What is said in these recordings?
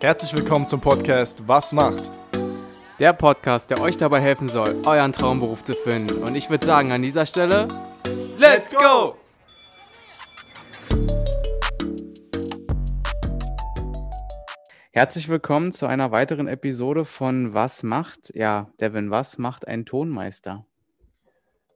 Herzlich willkommen zum Podcast Was macht? Der Podcast, der euch dabei helfen soll, euren Traumberuf zu finden. Und ich würde sagen, an dieser Stelle, Let's go! herzlich willkommen zu einer weiteren Episode von Was macht? Ja, Devin, was macht ein Tonmeister?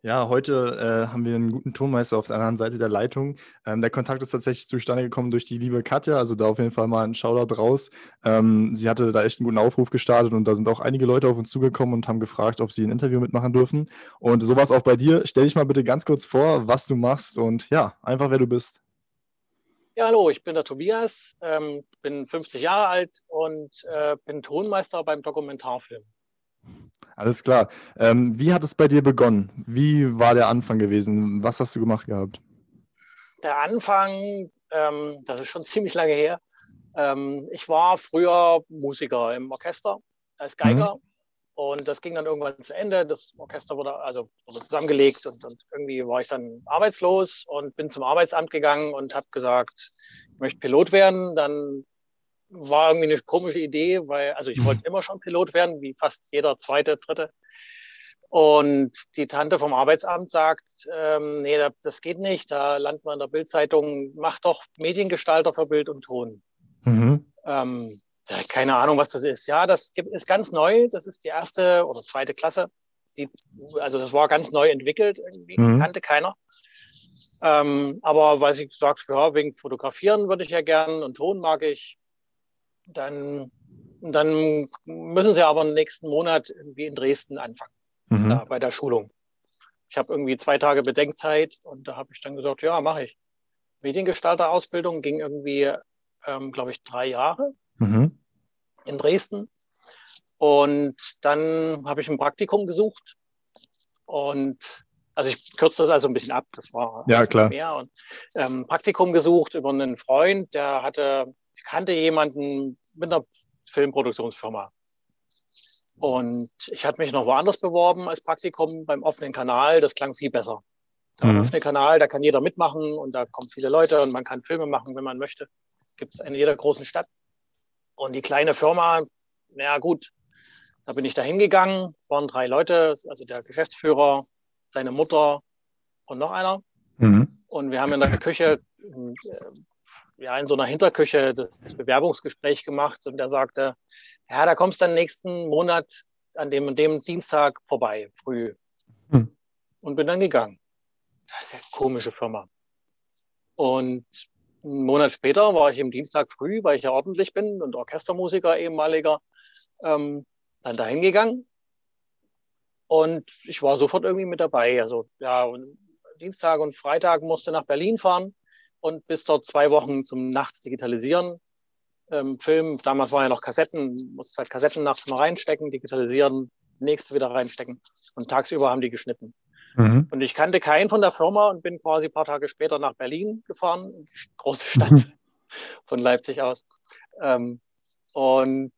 Ja, heute äh, haben wir einen guten Tonmeister auf der anderen Seite der Leitung. Ähm, der Kontakt ist tatsächlich zustande gekommen durch die liebe Katja, also da auf jeden Fall mal ein Shoutout raus. Ähm, sie hatte da echt einen guten Aufruf gestartet und da sind auch einige Leute auf uns zugekommen und haben gefragt, ob sie ein Interview mitmachen dürfen. Und sowas auch bei dir. Stell dich mal bitte ganz kurz vor, was du machst und ja, einfach wer du bist. Ja, hallo, ich bin der Tobias, ähm, bin 50 Jahre alt und äh, bin Tonmeister beim Dokumentarfilm. Alles klar. Ähm, wie hat es bei dir begonnen? Wie war der Anfang gewesen? Was hast du gemacht gehabt? Der Anfang, ähm, das ist schon ziemlich lange her. Ähm, ich war früher Musiker im Orchester als Geiger mhm. und das ging dann irgendwann zu Ende. Das Orchester wurde also wurde zusammengelegt und, und irgendwie war ich dann arbeitslos und bin zum Arbeitsamt gegangen und habe gesagt, ich möchte Pilot werden. Dann war irgendwie eine komische Idee, weil, also ich wollte mhm. immer schon Pilot werden, wie fast jeder zweite, dritte. Und die Tante vom Arbeitsamt sagt, ähm, nee, das geht nicht, da landet man in der Bildzeitung, mach doch Mediengestalter für Bild und Ton. Mhm. Ähm, keine Ahnung, was das ist. Ja, das ist ganz neu, das ist die erste oder zweite Klasse. Die, also das war ganz neu entwickelt, irgendwie mhm. kannte keiner. Ähm, aber weil sie gesagt, ja, wegen Fotografieren würde ich ja gern und Ton mag ich, dann, dann müssen sie aber nächsten Monat irgendwie in Dresden anfangen, mhm. da, bei der Schulung. Ich habe irgendwie zwei Tage Bedenkzeit und da habe ich dann gesagt, ja, mache ich. Mediengestalter-Ausbildung ging irgendwie, ähm, glaube ich, drei Jahre mhm. in Dresden. Und dann habe ich ein Praktikum gesucht. Und also ich kürze das also ein bisschen ab, das war ja, klar. mehr. Und, ähm, Praktikum gesucht über einen Freund, der hatte kannte jemanden mit einer Filmproduktionsfirma. Und ich hatte mich noch woanders beworben als Praktikum beim offenen Kanal. Das klang viel besser. Der mhm. offene Kanal, da kann jeder mitmachen und da kommen viele Leute und man kann Filme machen, wenn man möchte. Gibt es in jeder großen Stadt. Und die kleine Firma, naja gut, da bin ich da hingegangen. Es waren drei Leute, also der Geschäftsführer, seine Mutter und noch einer. Mhm. Und wir haben in der Küche äh, ja, in so einer Hinterküche das, das Bewerbungsgespräch gemacht und er sagte, ja, da kommst du dann nächsten Monat an dem und dem Dienstag vorbei, früh. Hm. Und bin dann gegangen. Das ist eine komische Firma. Und einen Monat später war ich im Dienstag früh, weil ich ja ordentlich bin und Orchestermusiker ehemaliger, ähm, dann dahin gegangen. Und ich war sofort irgendwie mit dabei. Also ja, Dienstag und Freitag musste nach Berlin fahren und bis dort zwei Wochen zum Nachts digitalisieren. Ähm, Film, damals waren ja noch Kassetten, musste halt Kassetten nachts mal reinstecken, digitalisieren, nächste wieder reinstecken und tagsüber haben die geschnitten. Mhm. Und ich kannte keinen von der Firma und bin quasi ein paar Tage später nach Berlin gefahren, große Stadt mhm. von Leipzig aus. Ähm, und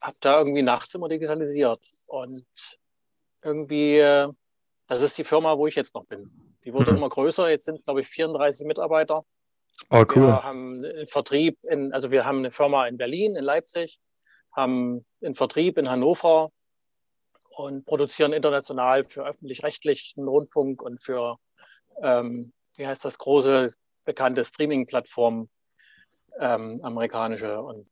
habe da irgendwie nachts immer digitalisiert. Und irgendwie, äh, das ist die Firma, wo ich jetzt noch bin. Die wurde mhm. immer größer. Jetzt sind es, glaube ich, 34 Mitarbeiter. Oh, cool. Wir haben einen Vertrieb in, also wir haben eine Firma in Berlin, in Leipzig, haben einen Vertrieb in Hannover und produzieren international für öffentlich-rechtlichen Rundfunk und für, ähm, wie heißt das, große bekannte Streaming-Plattformen, ähm, amerikanische. Und,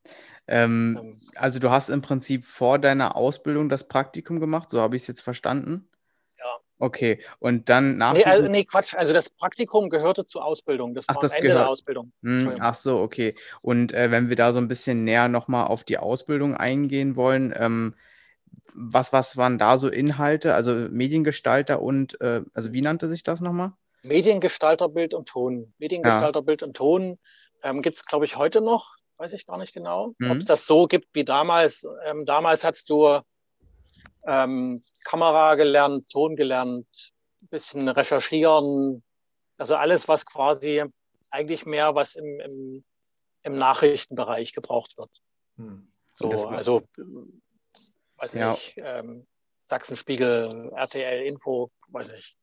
ähm, ähm also du hast im Prinzip vor deiner Ausbildung das Praktikum gemacht, so habe ich es jetzt verstanden. Okay, und dann nach. Nee, also, nee, Quatsch. Also das Praktikum gehörte zur Ausbildung. Das ach, war das am Ende gehört. der Ausbildung. Hm, ach so, okay. Und äh, wenn wir da so ein bisschen näher nochmal auf die Ausbildung eingehen wollen, ähm, was, was waren da so Inhalte? Also Mediengestalter und, äh, also wie nannte sich das nochmal? Mediengestalter, Bild und Ton. Mediengestalter, ja. Bild und Ton ähm, gibt es, glaube ich, heute noch. Weiß ich gar nicht genau. Mhm. Ob es das so gibt wie damals. Ähm, damals hattest du ähm, Kamera gelernt, Ton gelernt, ein bisschen recherchieren. Also alles, was quasi eigentlich mehr, was im, im, im Nachrichtenbereich gebraucht wird. Hm. So, also, weiß ja. nicht, ähm, Sachsenspiegel, RTL Info, weiß ich.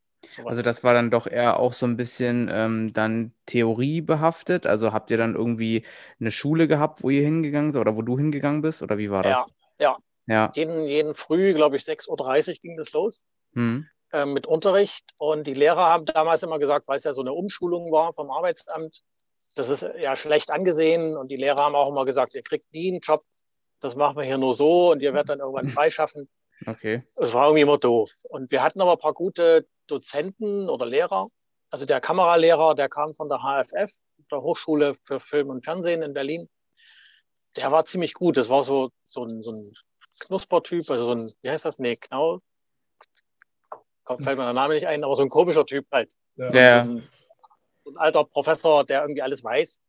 Also das war dann doch eher auch so ein bisschen ähm, dann theoriebehaftet. Also habt ihr dann irgendwie eine Schule gehabt, wo ihr hingegangen seid oder wo du hingegangen bist? Oder wie war das? Ja, ja. Ja. Jeden, jeden Früh, glaube ich, 6.30 Uhr ging das los Hm. äh, mit Unterricht. Und die Lehrer haben damals immer gesagt, weil es ja so eine Umschulung war vom Arbeitsamt, das ist ja schlecht angesehen. Und die Lehrer haben auch immer gesagt, ihr kriegt nie einen Job, das machen wir hier nur so und ihr werdet dann irgendwann freischaffen. Okay. Es war irgendwie immer doof. Und wir hatten aber ein paar gute Dozenten oder Lehrer. Also der Kameralehrer, der kam von der HFF, der Hochschule für Film und Fernsehen in Berlin. Der war ziemlich gut. Das war so, so ein, so ein Knuspertyp, also so ein, wie heißt das? Nee, Knau. Kommt fällt mir der Name nicht ein, aber so ein komischer Typ halt. Ja. So ein, so ein alter Professor, der irgendwie alles weiß.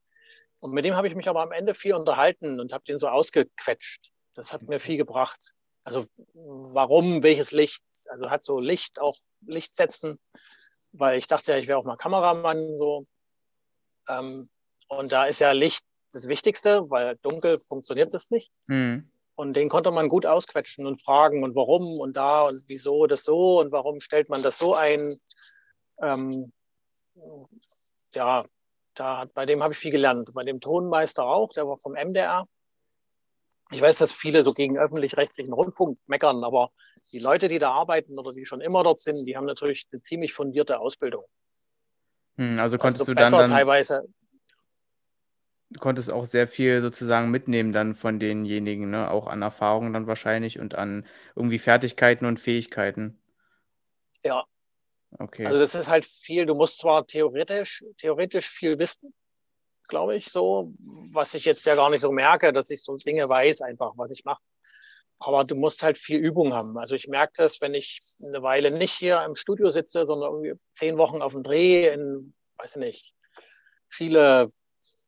Und mit dem habe ich mich aber am Ende viel unterhalten und habe den so ausgequetscht. Das hat mir viel gebracht. Also warum, welches Licht? Also hat so Licht, auch Lichtsetzen, weil ich dachte ja, ich wäre auch mal Kameramann so. Ähm, und da ist ja Licht das Wichtigste, weil dunkel funktioniert das nicht. Hm. Und den konnte man gut ausquetschen und fragen und warum und da und wieso das so und warum stellt man das so ein. Ähm, ja, da, bei dem habe ich viel gelernt. Bei dem Tonmeister auch, der war vom MDR. Ich weiß, dass viele so gegen öffentlich-rechtlichen Rundfunk meckern, aber die Leute, die da arbeiten oder die schon immer dort sind, die haben natürlich eine ziemlich fundierte Ausbildung. Hm, also konntest also du dann, dann teilweise. Du konntest auch sehr viel sozusagen mitnehmen dann von denjenigen, ne? Auch an Erfahrung dann wahrscheinlich und an irgendwie Fertigkeiten und Fähigkeiten. Ja, Okay. also das ist halt viel. Du musst zwar theoretisch, theoretisch viel wissen, glaube ich, so, was ich jetzt ja gar nicht so merke, dass ich so Dinge weiß, einfach, was ich mache. Aber du musst halt viel Übung haben. Also ich merke das, wenn ich eine Weile nicht hier im Studio sitze, sondern irgendwie zehn Wochen auf dem Dreh in, weiß ich nicht, Chile,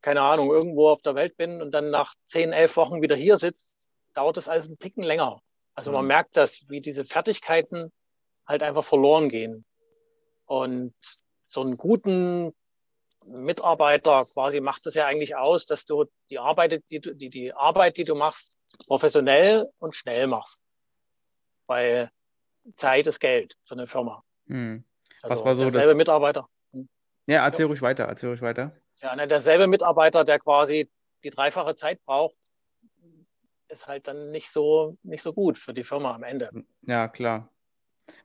keine Ahnung, irgendwo auf der Welt bin und dann nach zehn, elf Wochen wieder hier sitze, dauert das alles einen Ticken länger. Also man Mhm. merkt das, wie diese Fertigkeiten halt einfach verloren gehen. Und so einen guten Mitarbeiter quasi macht es ja eigentlich aus, dass du die Arbeit, die, du- die, die Arbeit, die du machst, professionell und schnell machst. Weil Zeit ist Geld für eine Firma. Hm. Also Was war so das- Mitarbeiter. Ja, erzähl ruhig weiter, erzähl ruhig weiter. Ja, ne, derselbe Mitarbeiter, der quasi die dreifache Zeit braucht, ist halt dann nicht so, nicht so gut für die Firma am Ende. Ja, klar.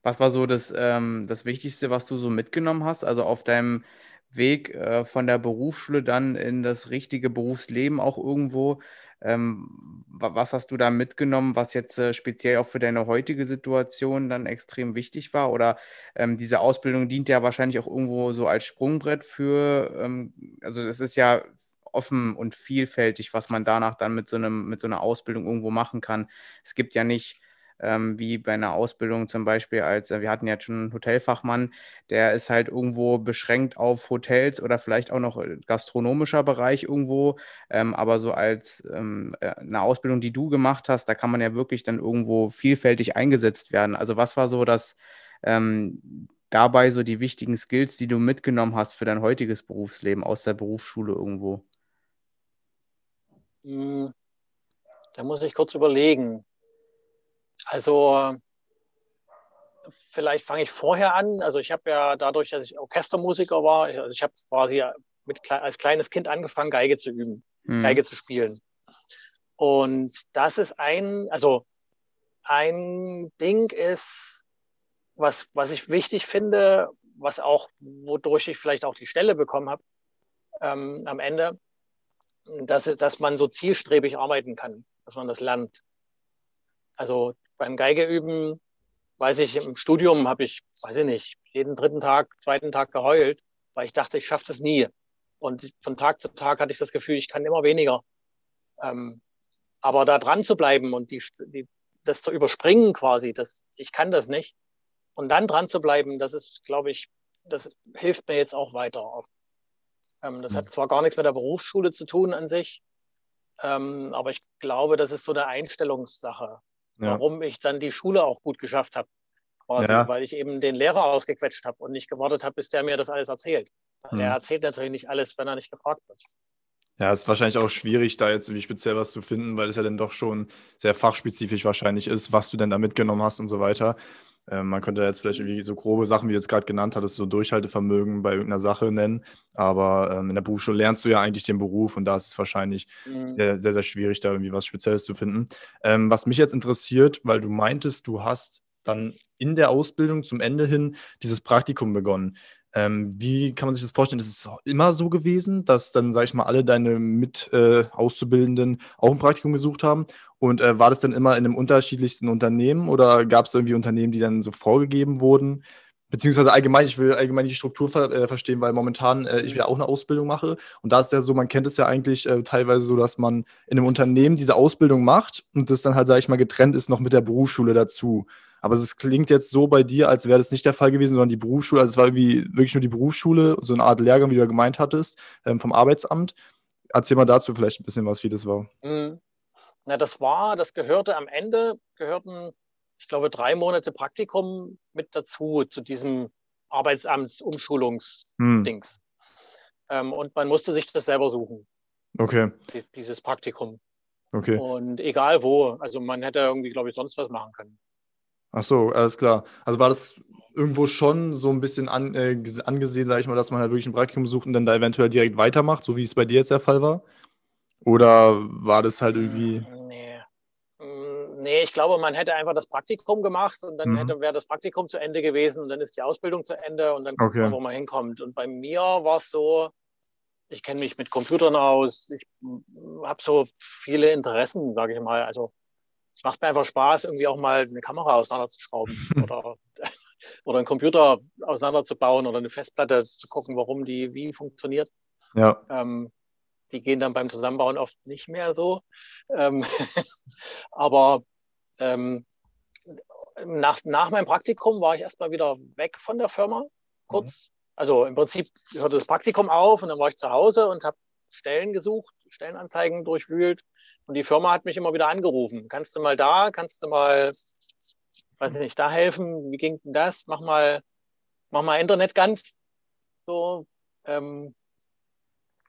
Was war so das, ähm, das Wichtigste, was du so mitgenommen hast? Also auf deinem Weg äh, von der Berufsschule dann in das richtige Berufsleben auch irgendwo. Ähm, wa- was hast du da mitgenommen, was jetzt äh, speziell auch für deine heutige Situation dann extrem wichtig war? Oder ähm, diese Ausbildung dient ja wahrscheinlich auch irgendwo so als Sprungbrett für, ähm, also es ist ja offen und vielfältig, was man danach dann mit so einem, mit so einer Ausbildung irgendwo machen kann. Es gibt ja nicht ähm, wie bei einer Ausbildung zum Beispiel als, äh, wir hatten jetzt schon einen Hotelfachmann, der ist halt irgendwo beschränkt auf Hotels oder vielleicht auch noch äh, gastronomischer Bereich irgendwo, ähm, aber so als ähm, äh, eine Ausbildung, die du gemacht hast, da kann man ja wirklich dann irgendwo vielfältig eingesetzt werden. Also was war so das ähm, dabei so die wichtigen Skills, die du mitgenommen hast für dein heutiges Berufsleben aus der Berufsschule irgendwo? Hm, Da muss ich kurz überlegen. Also vielleicht fange ich vorher an. Also ich habe ja dadurch, dass ich Orchestermusiker war, also ich habe quasi mit, als kleines Kind angefangen, Geige zu üben, Hm. Geige zu spielen. Und das ist ein, also ein Ding ist, was, was ich wichtig finde, was auch, wodurch ich vielleicht auch die Stelle bekommen habe ähm, am Ende, dass, dass man so zielstrebig arbeiten kann, dass man das lernt. Also beim Geige üben, weiß ich, im Studium habe ich, weiß ich nicht, jeden dritten Tag, zweiten Tag geheult, weil ich dachte, ich schaffe das nie. Und von Tag zu Tag hatte ich das Gefühl, ich kann immer weniger. Ähm, aber da dran zu bleiben und die, die, das zu überspringen quasi, das, ich kann das nicht. Und dann dran zu bleiben, das ist, glaube ich, das hilft mir jetzt auch weiter. Ähm, das hat zwar gar nichts mit der Berufsschule zu tun an sich, ähm, aber ich glaube, das ist so eine Einstellungssache, Ja. warum ich dann die Schule auch gut geschafft habe. Quasi, Ja. weil ich eben den Lehrer ausgequetscht habe und nicht gewartet habe, bis der mir das alles erzählt. Hm. Der erzählt natürlich nicht alles, wenn er nicht gefragt wird. Ja, ist wahrscheinlich auch schwierig, da jetzt irgendwie speziell was zu finden, weil es ja dann doch schon sehr fachspezifisch wahrscheinlich ist, was du denn da mitgenommen hast und so weiter. Ähm, man könnte jetzt vielleicht irgendwie so grobe Sachen, wie du jetzt gerade genannt hattest, so Durchhaltevermögen bei irgendeiner Sache nennen. Aber ähm, in der Berufsschule lernst du ja eigentlich den Beruf und da ist es wahrscheinlich mhm. sehr, sehr, sehr, schwierig, da irgendwie was Spezielles zu finden. Ähm, was mich jetzt interessiert, weil du meintest, du hast dann in der Ausbildung zum Ende hin dieses Praktikum begonnen. Ähm, wie kann man sich das vorstellen? Ist es immer so gewesen, dass dann, sag ich mal, alle deine Mit-Auszubildenden äh, auch ein Praktikum gesucht haben? Und äh, war das dann immer in einem unterschiedlichsten Unternehmen oder gab es irgendwie Unternehmen, die dann so vorgegeben wurden? Beziehungsweise allgemein, ich will allgemein die Struktur ver äh, verstehen, weil momentan äh, ich wieder auch eine Ausbildung mache. Und da ist ja so, man kennt es ja eigentlich äh, teilweise so, dass man in einem Unternehmen diese Ausbildung macht und das dann halt, sag ich mal, getrennt ist noch mit der Berufsschule dazu. Aber es klingt jetzt so bei dir, als wäre das nicht der Fall gewesen, sondern die Berufsschule, also es war irgendwie wirklich nur die Berufsschule, so eine Art Lehrgang, wie du ja gemeint hattest, ähm, vom Arbeitsamt. Erzähl mal dazu vielleicht ein bisschen was, wie das war. Mhm. Na, das war, das gehörte am Ende, gehörten, ich glaube, drei Monate Praktikum mit dazu, zu diesem Arbeitsamtsumschulungsdings. Hm. Ähm, und man musste sich das selber suchen. Okay. Dieses Praktikum. Okay. Und egal wo, also man hätte irgendwie, glaube ich, sonst was machen können. Ach so, alles klar. Also war das irgendwo schon so ein bisschen an, äh, angesehen, sage ich mal, dass man halt wirklich ein Praktikum sucht und dann da eventuell direkt weitermacht, so wie es bei dir jetzt der Fall war? Oder war das halt irgendwie. Mm, nee. Mm, nee, ich glaube, man hätte einfach das Praktikum gemacht und dann mhm. wäre das Praktikum zu Ende gewesen und dann ist die Ausbildung zu Ende und dann guckt okay. man, wo man hinkommt. Und bei mir war es so, ich kenne mich mit Computern aus, ich habe so viele Interessen, sage ich mal. Also es macht mir einfach Spaß, irgendwie auch mal eine Kamera auseinanderzuschrauben oder, oder einen Computer auseinanderzubauen oder eine Festplatte zu gucken, warum die wie funktioniert. Ja. Ähm, die gehen dann beim Zusammenbauen oft nicht mehr so. Ähm, aber ähm, nach, nach meinem Praktikum war ich erstmal wieder weg von der Firma, kurz. Mhm. Also im Prinzip hörte das Praktikum auf und dann war ich zu Hause und habe Stellen gesucht, Stellenanzeigen durchwühlt und die Firma hat mich immer wieder angerufen. Kannst du mal da, kannst du mal, weiß ich nicht, da helfen? Wie ging denn das? Mach mal, mach mal Internet ganz. So, ähm,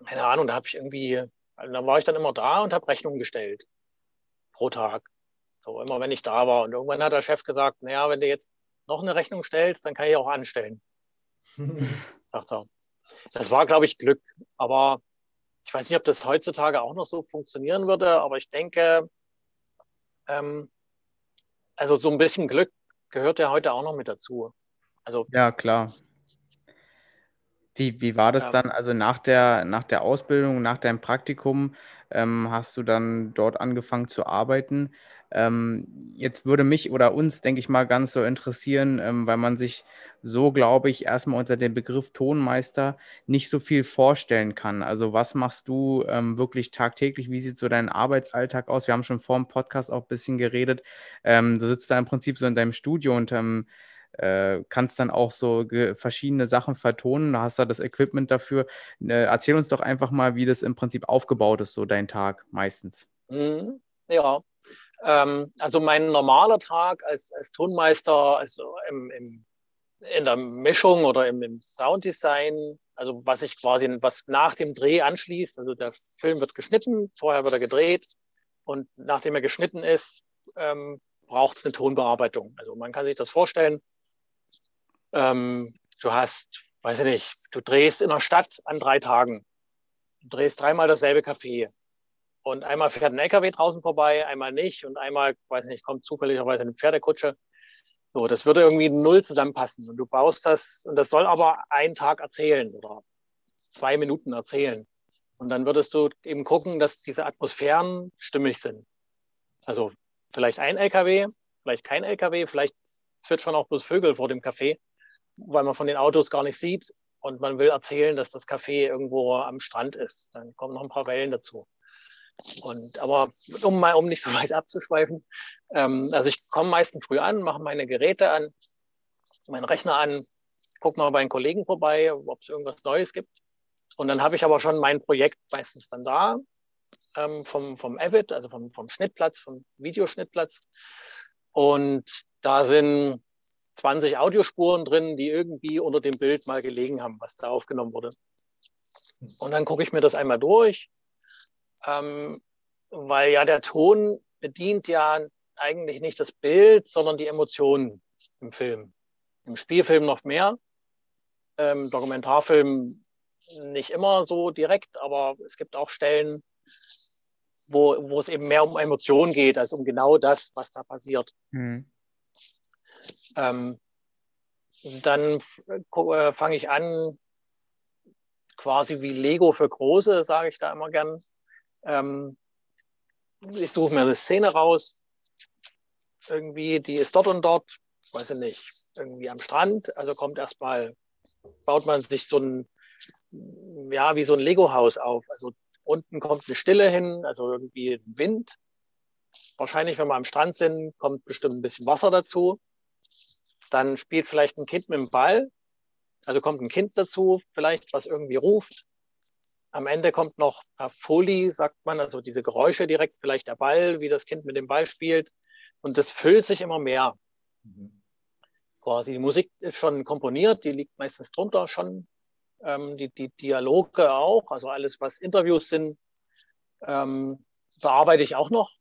keine Ahnung, da habe ich irgendwie, also da war ich dann immer da und habe Rechnungen gestellt. Pro Tag. So, immer wenn ich da war. Und irgendwann hat der Chef gesagt, naja, wenn du jetzt noch eine Rechnung stellst, dann kann ich auch anstellen. Sagt er. Das war, glaube ich, Glück. Aber ich weiß nicht, ob das heutzutage auch noch so funktionieren würde, aber ich denke, ähm, also so ein bisschen Glück gehört ja heute auch noch mit dazu. Also, ja, klar. Wie, wie war das ja. dann? Also nach der, nach der Ausbildung, nach deinem Praktikum, ähm, hast du dann dort angefangen zu arbeiten. Ähm, jetzt würde mich oder uns, denke ich mal, ganz so interessieren, ähm, weil man sich so, glaube ich, erstmal unter dem Begriff Tonmeister nicht so viel vorstellen kann. Also was machst du ähm, wirklich tagtäglich? Wie sieht so dein Arbeitsalltag aus? Wir haben schon vor dem Podcast auch ein bisschen geredet. Ähm, du sitzt da im Prinzip so in deinem Studio und ähm, äh, kannst dann auch so verschiedene Sachen vertonen, da hast du das Equipment dafür. Äh, erzähl uns doch einfach mal, wie das im Prinzip aufgebaut ist, so dein Tag meistens. Mhm. Ja, ähm, also mein normaler Tag als, als Tonmeister, also im, im, in der Mischung oder im, im Sounddesign, also was ich quasi, was nach dem Dreh anschließt, also der Film wird geschnitten, vorher wird er gedreht und nachdem er geschnitten ist, ähm, braucht es eine Tonbearbeitung. Also man kann sich das vorstellen, ähm, du hast, weiß ich nicht, du drehst in der Stadt an drei Tagen. Du drehst dreimal dasselbe Café. Und einmal fährt ein LKW draußen vorbei, einmal nicht. Und einmal, weiß nicht, kommt zufälligerweise eine Pferdekutsche. So, das würde irgendwie null zusammenpassen. Und du baust das, und das soll aber einen Tag erzählen oder zwei Minuten erzählen. Und dann würdest du eben gucken, dass diese Atmosphären stimmig sind. Also vielleicht ein LKW, vielleicht kein LKW, vielleicht zwitschern auch bloß Vögel vor dem Café weil man von den Autos gar nicht sieht und man will erzählen, dass das Café irgendwo am Strand ist. Dann kommen noch ein paar Wellen dazu. Und aber um mal um nicht so weit abzuschweifen, ähm, also ich komme meistens früh an, mache meine Geräte an, meinen Rechner an, gucke mal bei den Kollegen vorbei, ob es irgendwas Neues gibt. Und dann habe ich aber schon mein Projekt meistens dann da, ähm, vom, vom Avid, also vom, vom Schnittplatz, vom Videoschnittplatz. Und da sind 20 Audiospuren drin, die irgendwie unter dem Bild mal gelegen haben, was da aufgenommen wurde. Und dann gucke ich mir das einmal durch, ähm, weil ja der Ton bedient ja eigentlich nicht das Bild, sondern die Emotionen. im Film. Im Spielfilm noch mehr. Ähm, Dokumentarfilm nicht immer so direkt, aber es gibt auch Stellen, wo, wo es eben mehr um Emotionen geht, als um genau das, was da passiert. Mhm. Ähm, dann äh, fange ich an, quasi wie Lego für Große, sage ich da immer gern. Ähm, ich suche mir eine Szene raus, irgendwie, die ist dort und dort, weiß ich nicht, irgendwie am Strand. Also kommt erstmal, baut man sich so ein, ja, wie so ein Lego-Haus auf. Also unten kommt eine Stille hin, also irgendwie Wind. Wahrscheinlich, wenn wir am Strand sind, kommt bestimmt ein bisschen Wasser dazu. Dann spielt vielleicht ein Kind mit dem Ball. Also kommt ein Kind dazu, vielleicht, was irgendwie ruft. Am Ende kommt noch Folie, sagt man, also diese Geräusche direkt, vielleicht der Ball, wie das Kind mit dem Ball spielt. Und das füllt sich immer mehr. Mhm. Quasi die Musik ist schon komponiert, die liegt meistens drunter schon. Ähm, die, die Dialoge auch, also alles, was Interviews sind, ähm, bearbeite ich auch noch.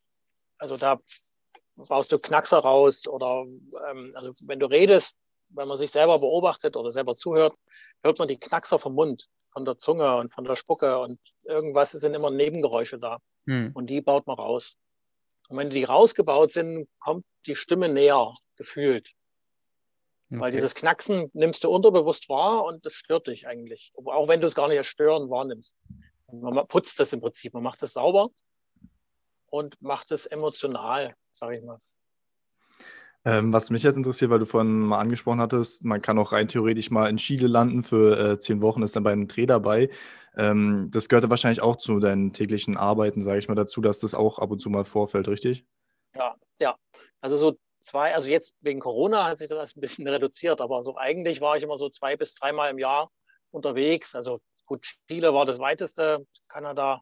Also da baust du Knackser raus oder ähm, also wenn du redest, wenn man sich selber beobachtet oder selber zuhört, hört man die Knackser vom Mund, von der Zunge und von der Spucke und irgendwas sind immer Nebengeräusche da. Hm. Und die baut man raus. Und wenn die rausgebaut sind, kommt die Stimme näher, gefühlt. Okay. Weil dieses Knacksen nimmst du unterbewusst wahr und das stört dich eigentlich. Auch wenn du es gar nicht als Stören wahrnimmst. Man putzt das im Prinzip, man macht es sauber und macht es emotional, sage ich mal. Ähm, was mich jetzt interessiert, weil du vorhin mal angesprochen hattest, man kann auch rein theoretisch mal in Chile landen für äh, zehn Wochen, ist dann bei einem Dreh dabei. Ähm, das gehört wahrscheinlich auch zu deinen täglichen Arbeiten, sage ich mal dazu, dass das auch ab und zu mal vorfällt, richtig? Ja, ja. Also so zwei, also jetzt wegen Corona hat sich das ein bisschen reduziert, aber so eigentlich war ich immer so zwei bis dreimal im Jahr unterwegs. Also gut, Chile war das weiteste, Kanada,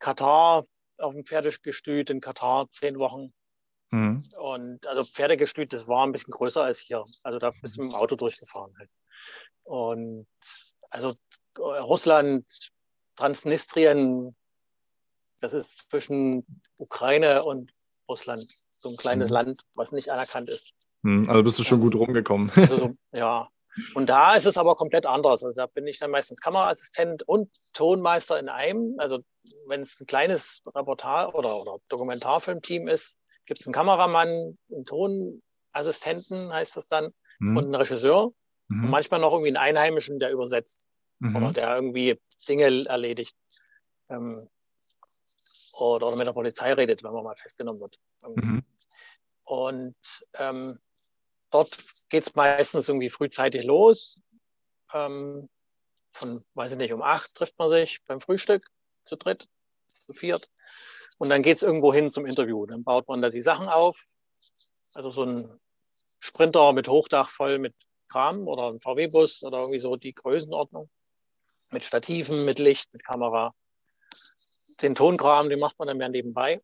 Katar auf dem Pferdegestüt in Katar zehn Wochen. Mhm. Und also Pferdegestüt, das war ein bisschen größer als hier. Also da bist du mit dem Auto durchgefahren halt. Und also äh, Russland, Transnistrien, das ist zwischen Ukraine und Russland. So ein kleines mhm. Land, was nicht anerkannt ist. Mhm, also bist du schon gut rumgekommen. Also so, ja. Und da ist es aber komplett anders. Also da bin ich dann meistens Kameraassistent und Tonmeister in einem. Also wenn es ein kleines Reportage oder, oder Dokumentarfilmteam ist, gibt es einen Kameramann, einen Tonassistenten, heißt das dann, mhm. und einen Regisseur. Mhm. Und manchmal noch irgendwie einen Einheimischen, der übersetzt mhm. oder der irgendwie Dinge erledigt. Ähm, oder, oder, mit der Polizei redet, wenn man mal festgenommen wird. Mhm. Und ähm, dort geht es meistens irgendwie frühzeitig los. Ähm, von, weiß ich nicht, um acht trifft man sich beim Frühstück zu dritt, zu viert. Und dann geht es irgendwo hin zum Interview. Dann baut man da die Sachen auf. Also so ein Sprinter mit Hochdach voll mit Kram oder ein VW-Bus oder irgendwie so die Größenordnung. Mit Stativen, mit Licht, mit Kamera. Den Tonkram, den macht man dann mehr nebenbei.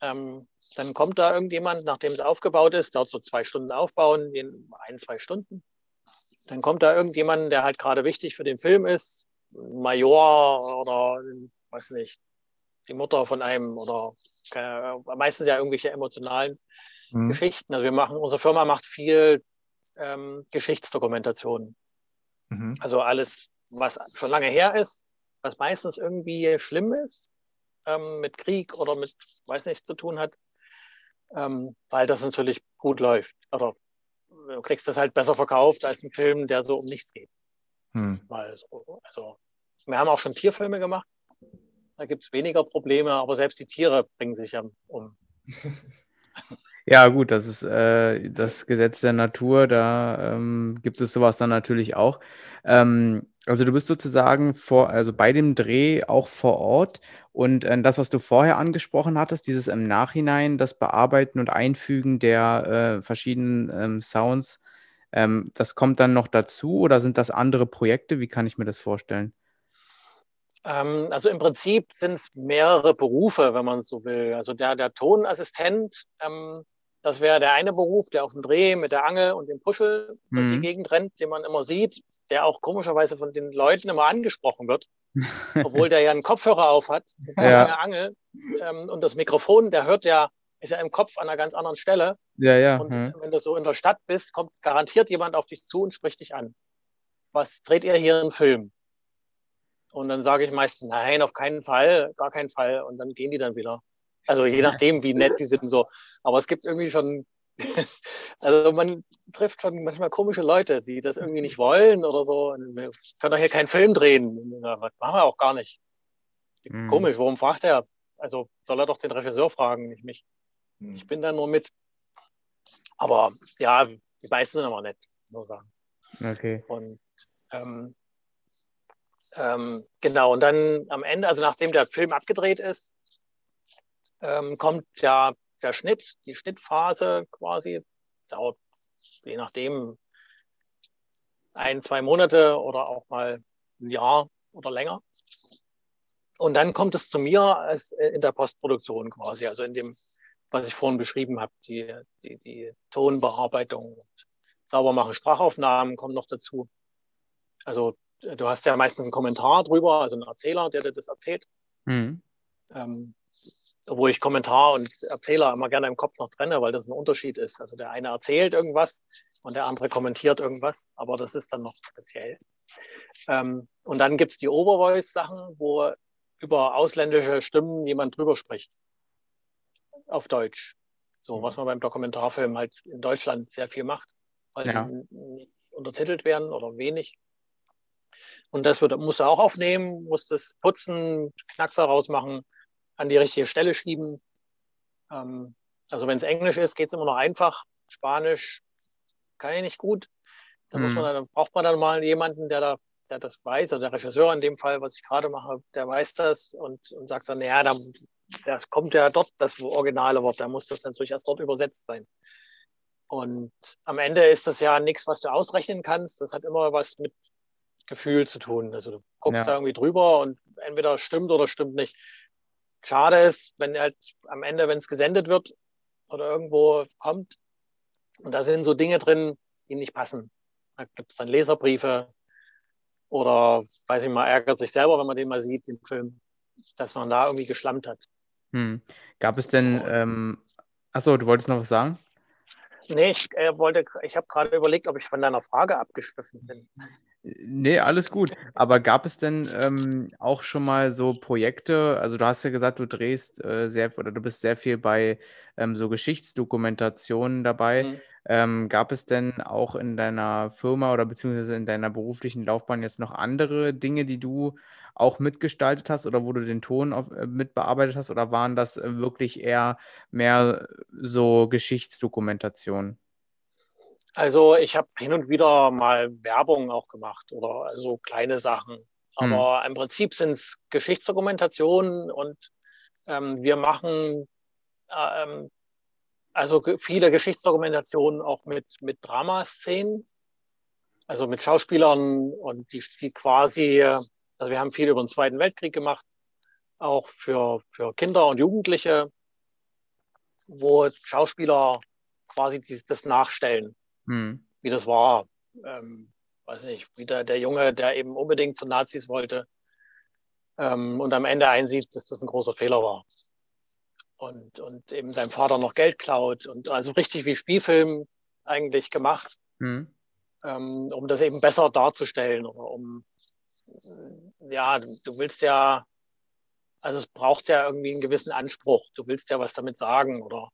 Ähm, dann kommt da irgendjemand, nachdem es aufgebaut ist, dauert so zwei Stunden aufbauen, ein, zwei Stunden. Dann kommt da irgendjemand, der halt gerade wichtig für den Film ist, Major oder weiß nicht, die Mutter von einem oder äh, meistens ja irgendwelche emotionalen mhm. Geschichten. Also wir machen, unsere Firma macht viel ähm, Geschichtsdokumentation. Mhm. Also alles, was schon lange her ist, was meistens irgendwie schlimm ist, ähm, mit Krieg oder mit, weiß nicht, zu tun hat, ähm, weil das natürlich gut läuft. Oder du kriegst das halt besser verkauft als ein Film, der so um nichts geht. Mhm. Weil so, also wir haben auch schon Tierfilme gemacht. Da gibt es weniger Probleme, aber selbst die Tiere bringen sich ja um. Ja, gut, das ist äh, das Gesetz der Natur, da ähm, gibt es sowas dann natürlich auch. Ähm, also du bist sozusagen vor, also bei dem Dreh auch vor Ort und äh, das, was du vorher angesprochen hattest, dieses im Nachhinein, das Bearbeiten und Einfügen der äh, verschiedenen ähm, Sounds, ähm, das kommt dann noch dazu oder sind das andere Projekte? Wie kann ich mir das vorstellen? Ähm, also im Prinzip sind es mehrere Berufe, wenn man so will. Also der, der Tonassistent, ähm, das wäre der eine Beruf, der auf dem Dreh mit der Angel und dem Puschel mhm. durch die mhm. Gegend rennt, den man immer sieht, der auch komischerweise von den Leuten immer angesprochen wird, obwohl der ja einen Kopfhörer auf hat, ja. eine Angel ähm, und das Mikrofon, der hört ja, ist ja im Kopf an einer ganz anderen Stelle. Ja, ja. Und hm. wenn du so in der Stadt bist, kommt garantiert jemand auf dich zu und spricht dich an. Was dreht ihr hier einen Film? Und dann sage ich meistens, nein, auf keinen Fall, gar keinen Fall. Und dann gehen die dann wieder. Also je nachdem, wie nett die sind so. Aber es gibt irgendwie schon, also man trifft schon manchmal komische Leute, die das irgendwie nicht wollen oder so. Wir können doch hier keinen Film drehen. Das machen wir auch gar nicht. Mhm. Komisch, warum fragt er? Also soll er doch den Regisseur fragen, nicht mich. Hm. Ich bin da nur mit. Aber ja, die meisten sind aber nett, muss ich sagen. Okay. Und ähm, ähm, genau, und dann am Ende, also nachdem der Film abgedreht ist, ähm, kommt ja der Schnitt, die Schnittphase quasi, dauert je nachdem ein, zwei Monate oder auch mal ein Jahr oder länger. Und dann kommt es zu mir als äh, in der Postproduktion quasi, also in dem, was ich vorhin beschrieben habe, die, die, die Tonbearbeitung, sauber machen, Sprachaufnahmen kommen noch dazu. Also äh, du hast ja meistens einen Kommentar drüber, also einen Erzähler, der dir das erzählt. Mhm. Ähm, wo ich Kommentar und Erzähler immer gerne im Kopf noch trenne, weil das ein Unterschied ist. Also der eine erzählt irgendwas und der andere kommentiert irgendwas, aber das ist dann noch speziell. Ähm, und dann gibt's die Overvoice-Sachen, wo über ausländische Stimmen jemand drüber spricht. Auf Deutsch. So, was man beim Dokumentarfilm halt in Deutschland sehr viel macht, weil Ja. die nicht untertitelt werden oder wenig. Und das wird, musst du auch aufnehmen, musst das putzen, Knackser rausmachen, an die richtige Stelle schieben. Ähm, also wenn es Englisch ist, geht's immer noch einfach. Spanisch kann ich nicht gut. Da muss Hm. man dann, braucht man dann mal jemanden, der da, der das weiß, also der Regisseur in dem Fall, was ich gerade mache, der weiß das und, und sagt dann, ja, da, das kommt ja dort das originale Wort, da muss das natürlich erst dort übersetzt sein. Und am Ende ist das ja nichts, was du ausrechnen kannst. Das hat immer was mit Gefühl zu tun. Also du guckst Ja. da irgendwie drüber und entweder stimmt oder stimmt nicht. Schade ist, wenn halt am Ende, wenn es gesendet wird oder irgendwo kommt, und da sind so Dinge drin, die nicht passen. Da gibt es dann Leserbriefe oder, weiß ich mal, ärgert sich selber, wenn man den mal sieht, den Film, dass man da irgendwie geschlammt hat. Hm. Gab es denn, ähm, achso, du wolltest noch was sagen? Nee, ich äh, wollte, ich habe gerade überlegt, ob ich von deiner Frage abgeschliffen bin. Nee, alles gut. Aber gab es denn ähm, auch schon mal so Projekte? Also du hast ja gesagt, du drehst äh, sehr oder du bist sehr viel bei ähm, so Geschichtsdokumentationen dabei. Mhm. Ähm, gab es denn auch in deiner Firma oder beziehungsweise in deiner beruflichen Laufbahn jetzt noch andere Dinge, die du auch mitgestaltet hast oder wo du den Ton auf, äh, mitbearbeitet hast? Oder waren das äh, wirklich eher mehr so Geschichtsdokumentationen? Also ich habe hin und wieder mal Werbung auch gemacht oder also kleine Sachen. Hm. Aber im Prinzip sind es Geschichtsdokumentationen und ähm, wir machen ähm, also viele Geschichtsdokumentationen auch mit, mit Dramaszenen, also mit Schauspielern und die, die quasi, also wir haben viel über den Zweiten Weltkrieg gemacht, auch für, für Kinder und Jugendliche, wo Schauspieler quasi dies, das nachstellen Hm. wie das war. Ähm, weiß nicht, wie der, der Junge, der eben unbedingt zu Nazis wollte ähm, und am Ende einsieht, dass das ein großer Fehler war. Und, und eben seinem Vater noch Geld klaut und also richtig wie Spielfilm eigentlich gemacht, Hm. ähm, um das eben besser darzustellen oder um, ja, du, willst ja, also es braucht ja irgendwie einen gewissen Anspruch. Du willst ja was damit sagen oder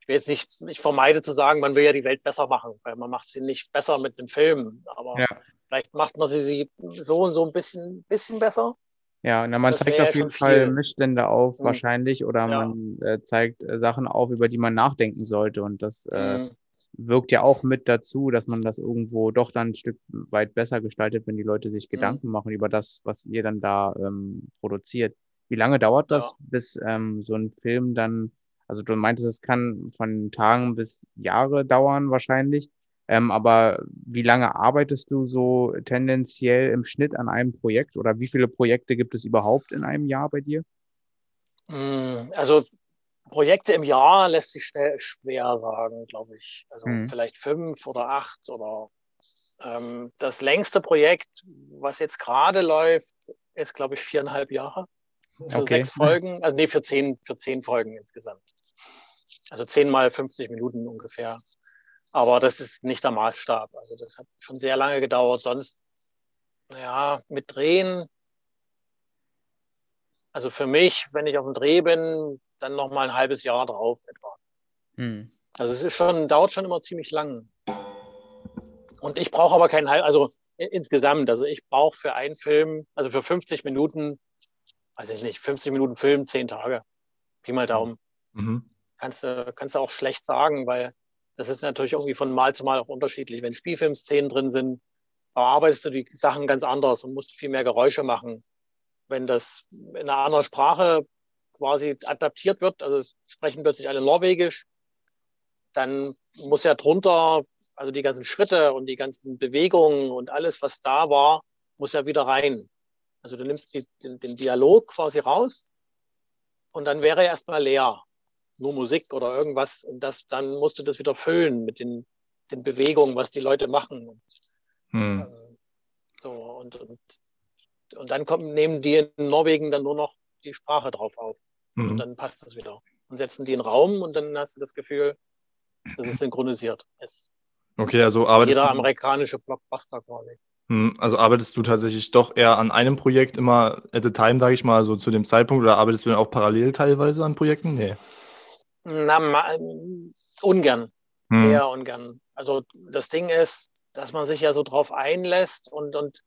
ich will jetzt nicht, ich vermeide zu sagen, man will ja die Welt besser machen, weil man macht sie nicht besser mit dem Film, aber Ja. vielleicht macht man sie, sie so und so ein bisschen, bisschen besser. Ja, na, man Das zeigt auf jeden Fall viel. Missstände auf, Mhm. wahrscheinlich, oder Ja. man äh, zeigt äh, Sachen auf, über die man nachdenken sollte. Und das äh, Mhm. Wirkt ja auch mit dazu, dass man das irgendwo doch dann ein Stück weit besser gestaltet, wenn die Leute sich Mhm. Gedanken machen über das, was ihr dann da ähm, produziert. Wie lange dauert das, Ja. bis ähm, so ein Film dann, also du meintest, es kann von Tagen bis Jahre dauern wahrscheinlich. Ähm, aber wie lange arbeitest du so tendenziell im Schnitt an einem Projekt oder wie viele Projekte gibt es überhaupt in einem Jahr bei dir? Mm, Also Projekte im Jahr lässt sich schnell schwer sagen, glaube ich. Also Mhm. vielleicht fünf oder acht oder ähm, das längste Projekt, was jetzt gerade läuft, ist, glaube ich, viereinhalb Jahre. Für Okay. sechs Folgen, also nee, für zehn, für zehn Folgen insgesamt. Also 10 mal 50 Minuten ungefähr. Aber das ist nicht der Maßstab. Also das hat schon sehr lange gedauert. Sonst, ja, mit Drehen. Also für mich, wenn ich auf dem Dreh bin, dann noch mal ein halbes Jahr drauf etwa. Hm. Also es ist schon, dauert schon immer ziemlich lang. Und ich brauche aber keinen halb, also insgesamt, also ich brauche für einen Film, also für 50 Minuten, weiß ich nicht, 50 Minuten Film, 10 Tage. Pi mal Daumen. Mhm. Kannst du, kannst du auch schlecht sagen, weil das ist natürlich irgendwie von Mal zu Mal auch unterschiedlich. Wenn Spielfilmszenen drin sind, bearbeitest du die Sachen ganz anders und musst viel mehr Geräusche machen. Wenn das in einer anderen Sprache quasi adaptiert wird, also sprechen plötzlich alle Norwegisch, dann muss ja drunter, also die ganzen Schritte und die ganzen Bewegungen und alles, was da war, muss ja wieder rein. Also du nimmst die, den, den Dialog quasi raus und dann wäre er erstmal leer nur Musik oder irgendwas. Und das, dann musst du das wieder füllen mit den, den Bewegungen, was die Leute machen. Und, hm. so, und, und, und dann kommen, nehmen die in Norwegen dann nur noch die Sprache drauf auf. Hm. Und dann passt das wieder. Und setzen die in den Raum und dann hast du das Gefühl, dass es synchronisiert ist. Okay, also arbeitest Jeder amerikanische Blockbuster quasi. Hm, also arbeitest du tatsächlich doch eher an einem Projekt immer at a time, sage ich mal, so zu dem Zeitpunkt, oder arbeitest du dann auch parallel teilweise an Projekten? Nee. Na, ungern. Hm. Sehr ungern. Also das Ding ist, dass man sich ja so drauf einlässt und, und,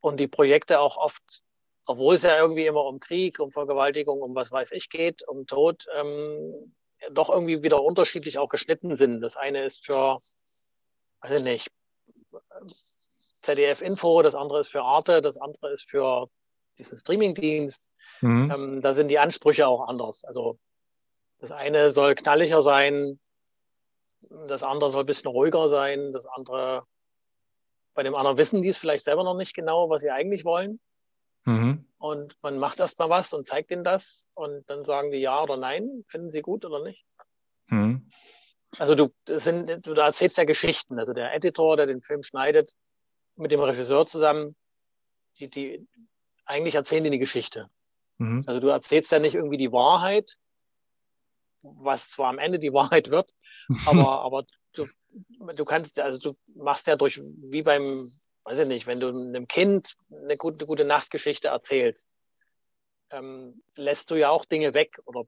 und die Projekte auch oft, obwohl es ja irgendwie immer um Krieg, um Vergewaltigung, um was weiß ich geht, um Tod, ähm, doch irgendwie wieder unterschiedlich auch geschnitten sind. Das eine ist für, weiß ich nicht, ZDF Info, das andere ist für Arte, das andere ist für diesen Streamingdienst. Mhm. Ähm, da sind die Ansprüche auch anders. Also das eine soll knalliger sein, das andere soll ein bisschen ruhiger sein, das andere, bei dem anderen wissen die es vielleicht selber noch nicht genau, was sie eigentlich wollen. Mhm. Und man macht erst mal was und zeigt ihnen das und dann sagen die ja oder nein, finden sie gut oder nicht. Mhm. Also du, sind, du erzählst ja Geschichten. Also der Editor, der den Film schneidet, mit dem Regisseur zusammen, die, die eigentlich erzählen die eine Geschichte. Mhm. Also du erzählst ja nicht irgendwie die Wahrheit, was zwar am Ende die Wahrheit wird, aber, aber du, du kannst, also du machst ja durch, wie beim, weiß ich nicht, wenn du einem Kind eine gute, eine gute Nachtgeschichte erzählst, ähm, lässt du ja auch Dinge weg oder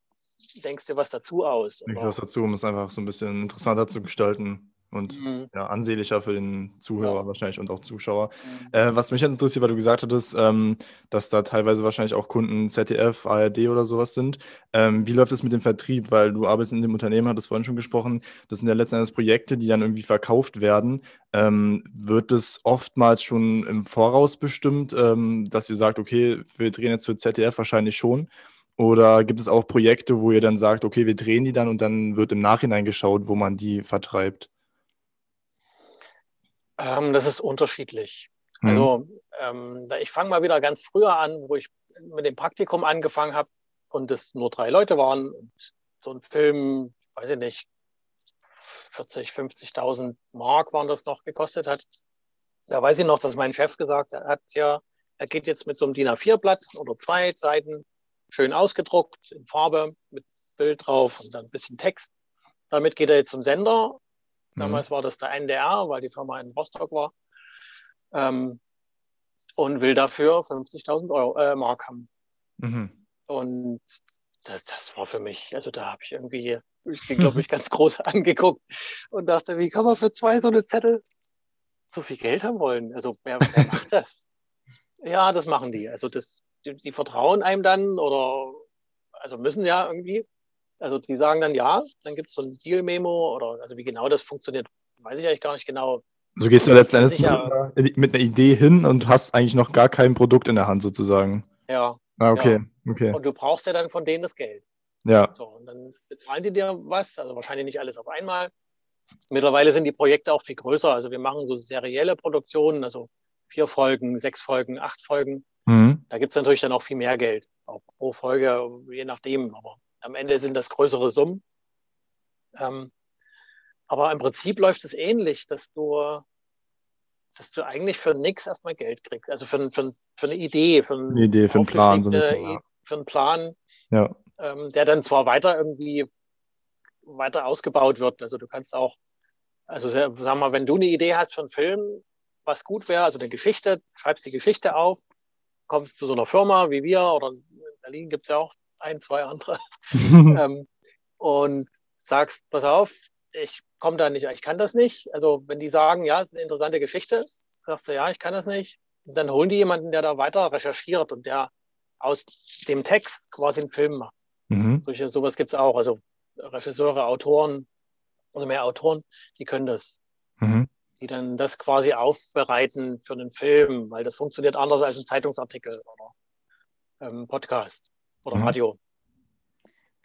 denkst dir was dazu aus. Denkst was dazu, um es einfach so ein bisschen interessanter zu gestalten und mhm. ja, ansehnlicher für den Zuhörer ja. wahrscheinlich und auch Zuschauer. Mhm. Äh, was mich interessiert, weil du gesagt hattest, ähm, dass da teilweise wahrscheinlich auch Kunden ZDF, ARD oder sowas sind. Ähm, wie läuft es mit dem Vertrieb? Weil du arbeitest in dem Unternehmen, hattest vorhin schon gesprochen, das sind ja letzten Endes Projekte, die dann irgendwie verkauft werden. Ähm, wird es oftmals schon im Voraus bestimmt, ähm, dass ihr sagt, okay, wir drehen jetzt für ZDF wahrscheinlich schon? Oder gibt es auch Projekte, wo ihr dann sagt, okay, wir drehen die dann und dann wird im Nachhinein geschaut, wo man die vertreibt? Ähm, das ist unterschiedlich. Mhm. Also ähm, ich fange mal wieder ganz früher an, wo ich mit dem Praktikum angefangen habe und es nur drei Leute waren und so ein Film, weiß ich nicht, 40, 50.000 Mark waren das noch gekostet hat. Da weiß ich noch, dass mein Chef gesagt hat, ja, er geht jetzt mit so einem DIN A4-Blatt oder zwei Seiten, schön ausgedruckt, in Farbe, mit Bild drauf und dann ein bisschen Text. Damit geht er jetzt zum Sender Mhm. Damals war das der NDR, weil die Firma in Rostock war. Ähm, und will dafür 50.000 äh, Mark haben. Mhm. Und das, das, war für mich, also da habe ich irgendwie, ich glaube ich, ganz groß angeguckt und dachte, wie kann man für zwei so eine Zettel so viel Geld haben wollen? Also wer, wer macht das? ja, das machen die. Also das, die, die vertrauen einem dann oder also müssen ja irgendwie. Also die sagen dann ja, dann gibt es so ein Deal-Memo oder also wie genau das funktioniert, weiß ich eigentlich gar nicht genau. So gehst du letztendlich mit, mit einer Idee hin und hast eigentlich noch gar kein Produkt in der Hand sozusagen. Ja. Ah, okay, ja. okay. Und du brauchst ja dann von denen das Geld. Ja. So, und dann bezahlen die dir was, also wahrscheinlich nicht alles auf einmal. Mittlerweile sind die Projekte auch viel größer. Also wir machen so serielle Produktionen, also vier Folgen, sechs Folgen, acht Folgen. Mhm. Da gibt es natürlich dann auch viel mehr Geld, auch pro Folge, je nachdem. Aber am Ende sind das größere Summen. Ähm, aber im Prinzip läuft es ähnlich, dass du, dass du eigentlich für nichts erstmal Geld kriegst. Also für, für, für eine Idee, für, eine Idee, für einen Plan. So ein bisschen, ja. Für einen Plan, ja. ähm, der dann zwar weiter irgendwie weiter ausgebaut wird. Also du kannst auch, also sag mal, wenn du eine Idee hast für einen Film, was gut wäre, also eine Geschichte, schreibst die Geschichte auf, kommst zu so einer Firma wie wir oder in Berlin gibt es ja auch ein, zwei andere ähm, und sagst, pass auf, ich komme da nicht, ich kann das nicht. Also wenn die sagen, ja, es ist eine interessante Geschichte, sagst du, ja, ich kann das nicht. Und dann holen die jemanden, der da weiter recherchiert und der aus dem Text quasi einen Film macht. Mhm. Solche, sowas gibt es auch. Also Regisseure, Autoren, also mehr Autoren, die können das. Mhm. Die dann das quasi aufbereiten für einen Film, weil das funktioniert anders als ein Zeitungsartikel oder ähm, Podcast oder mhm. Radio.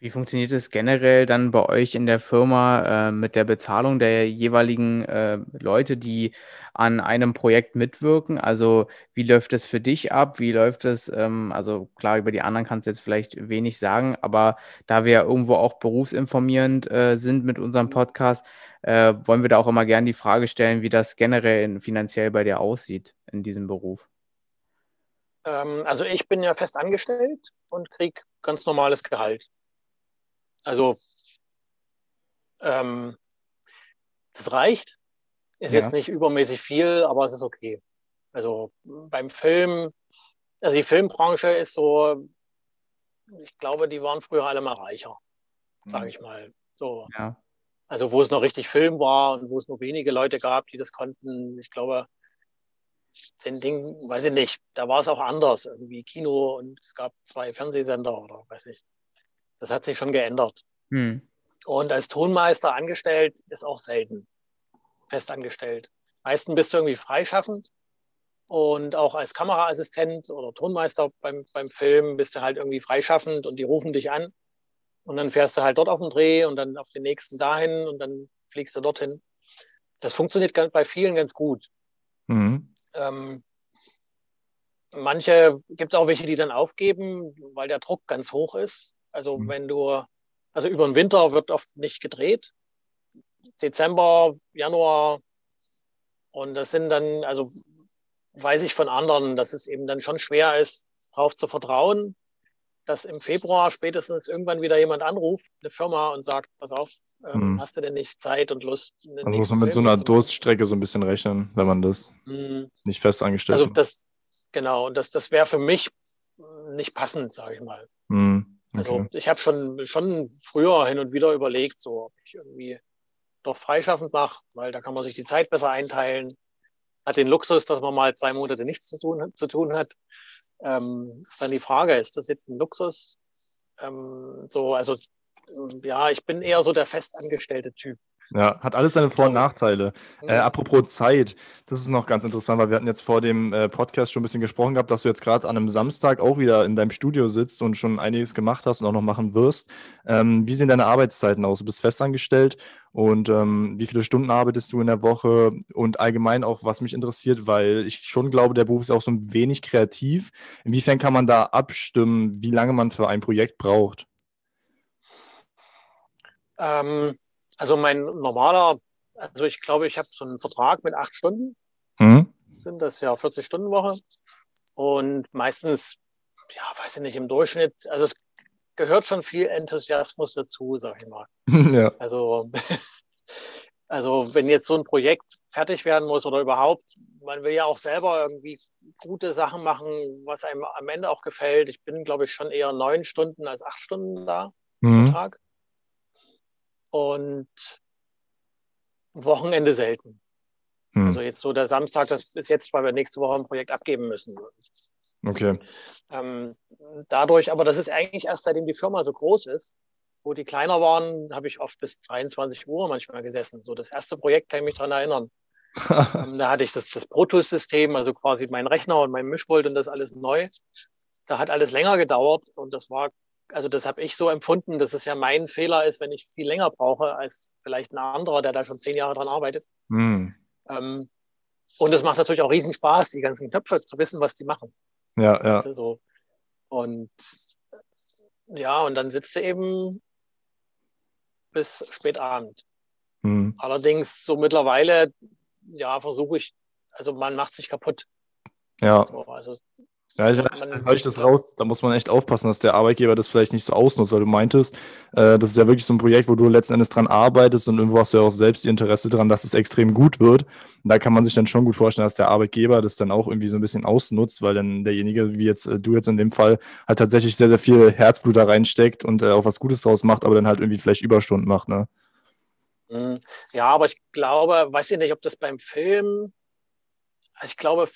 Wie funktioniert es generell dann bei euch in der Firma äh, mit der Bezahlung der jeweiligen äh, Leute, die an einem Projekt mitwirken? Also wie läuft es für dich ab? Wie läuft es, ähm, also klar, über die anderen kannst du jetzt vielleicht wenig sagen, aber da wir ja irgendwo auch berufsinformierend äh, sind mit unserem mhm. Podcast, äh, wollen wir da auch immer gerne die Frage stellen, wie das generell finanziell bei dir aussieht in diesem Beruf. Ähm, also ich bin ja fest angestellt und kriege ganz normales Gehalt. Also ähm, das reicht. Ist ja. jetzt nicht übermäßig viel, aber es ist okay. Also beim Film, also die Filmbranche ist so, ich glaube, die waren früher alle mal reicher, sage mhm. ich mal. So. Ja. Also wo es noch richtig Film war und wo es nur wenige Leute gab, die das konnten. Ich glaube, den Ding, weiß ich nicht, da war es auch anders. Irgendwie Kino und es gab zwei Fernsehsender oder weiß ich. Das hat sich schon geändert. Hm. Und als Tonmeister angestellt ist auch selten festangestellt. Meistens bist du irgendwie freischaffend und auch als Kameraassistent oder Tonmeister beim, beim Film bist du halt irgendwie freischaffend und die rufen dich an und dann fährst du halt dort auf den Dreh und dann auf den nächsten dahin und dann fliegst du dorthin. Das funktioniert bei vielen ganz gut. Mhm. Ähm, manche gibt es auch welche, die dann aufgeben, weil der Druck ganz hoch ist. Also mhm. wenn du, also über den Winter wird oft nicht gedreht. Dezember, Januar. Und das sind dann, also weiß ich von anderen, dass es eben dann schon schwer ist, darauf zu vertrauen, dass im Februar spätestens irgendwann wieder jemand anruft, eine Firma, und sagt, pass auf, ähm, hm. hast du denn nicht Zeit und Lust? Also muss man mit Film so einer Durststrecke so ein bisschen rechnen, wenn man das hm. nicht fest angestellt hat. Also das, genau, und das, das wäre für mich nicht passend, sage ich mal. Hm. Also okay. Also ich habe schon, schon früher hin und wieder überlegt, so ob ich irgendwie doch freischaffend mache, weil da kann man sich die Zeit besser einteilen. Hat den Luxus, dass man mal zwei Monate nichts zu tun, zu tun hat. Ähm, ist dann die Frage, ist das jetzt ein Luxus? Ähm, so, also ja, ich bin eher so der festangestellte Typ. Ja, hat alles seine Vor- und Nachteile. Äh, apropos Zeit, das ist noch ganz interessant, weil wir hatten jetzt vor dem äh, Podcast schon ein bisschen gesprochen gehabt, dass du jetzt gerade an einem Samstag auch wieder in deinem Studio sitzt und schon einiges gemacht hast und auch noch machen wirst. Ähm, wie sehen deine Arbeitszeiten aus? Du bist festangestellt und ähm, wie viele Stunden arbeitest du in der Woche? Und allgemein auch, was mich interessiert, weil ich schon glaube, der Beruf ist auch so ein wenig kreativ. Inwiefern kann man da abstimmen, wie lange man für ein Projekt braucht? Ähm, also mein normaler, also ich glaube, ich habe so einen Vertrag mit acht Stunden. Mhm. Sind das ja 40 Stunden Woche. Und meistens, ja, weiß ich nicht, im Durchschnitt, also es gehört schon viel Enthusiasmus dazu, sag ich mal. ja. Also, also wenn jetzt so ein Projekt fertig werden muss oder überhaupt, man will ja auch selber irgendwie gute Sachen machen, was einem am Ende auch gefällt. Ich bin, glaube ich, schon eher neun Stunden als acht Stunden da mhm. am Tag und Wochenende selten. Hm. Also jetzt so der Samstag, das ist jetzt, weil wir nächste Woche ein Projekt abgeben müssen. Okay. Ähm, dadurch, aber das ist eigentlich erst seitdem die Firma so groß ist. Wo die kleiner waren, habe ich oft bis 23 Uhr manchmal gesessen. So das erste Projekt kann ich mich daran erinnern. ähm, da hatte ich das, das Protus-System, also quasi mein Rechner und mein Mischpult und das alles neu. Da hat alles länger gedauert und das war also das habe ich so empfunden, dass es ja mein Fehler ist, wenn ich viel länger brauche als vielleicht ein anderer, der da schon zehn Jahre dran arbeitet. Mhm. Ähm, und es macht natürlich auch riesen Spaß, die ganzen Knöpfe zu wissen, was die machen. Ja, ja. So. Und ja, und dann sitzt du eben bis spät Abend. Mhm. Allerdings so mittlerweile, ja, versuche ich, also man macht sich kaputt. Ja. So, also Ja, ich, höre ich das raus, da muss man echt aufpassen, dass der Arbeitgeber das vielleicht nicht so ausnutzt, weil du meintest, äh, das ist ja wirklich so ein Projekt, wo du letzten Endes dran arbeitest und irgendwo hast du ja auch selbst die Interesse dran, dass es extrem gut wird. Und da kann man sich dann schon gut vorstellen, dass der Arbeitgeber das dann auch irgendwie so ein bisschen ausnutzt, weil dann derjenige, wie jetzt äh, du jetzt in dem Fall, halt tatsächlich sehr, sehr viel Herzblut da reinsteckt und äh, auch was Gutes draus macht, aber dann halt irgendwie vielleicht Überstunden macht, ne? Mhm. Ja, aber ich glaube, weiß ich nicht, ob das beim Film ich glaube,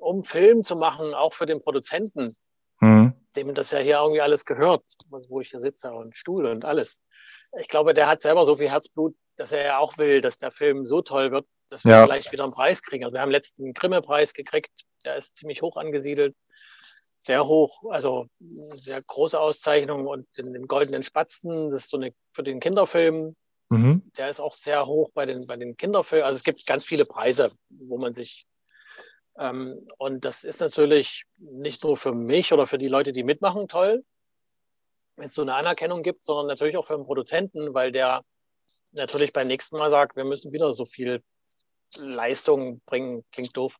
um Film zu machen, auch für den Produzenten, mhm. dem das ja hier irgendwie alles gehört, wo ich hier sitze und Stuhl und alles. Ich glaube, der hat selber so viel Herzblut, dass er ja auch will, dass der Film so toll wird, dass wir ja. vielleicht wieder einen Preis kriegen. Also wir haben letzten Grimme-Preis gekriegt, der ist ziemlich hoch angesiedelt, sehr hoch, also sehr große Auszeichnung und den Goldenen Spatzen, das ist so eine für den Kinderfilm. Mhm. Der ist auch sehr hoch bei den, bei den Kinderfilmen. Also es gibt ganz viele Preise, wo man sich und das ist natürlich nicht nur für mich oder für die Leute, die mitmachen, toll, wenn es so eine Anerkennung gibt, sondern natürlich auch für den Produzenten, weil der natürlich beim nächsten Mal sagt, wir müssen wieder so viel Leistung bringen. Klingt doof.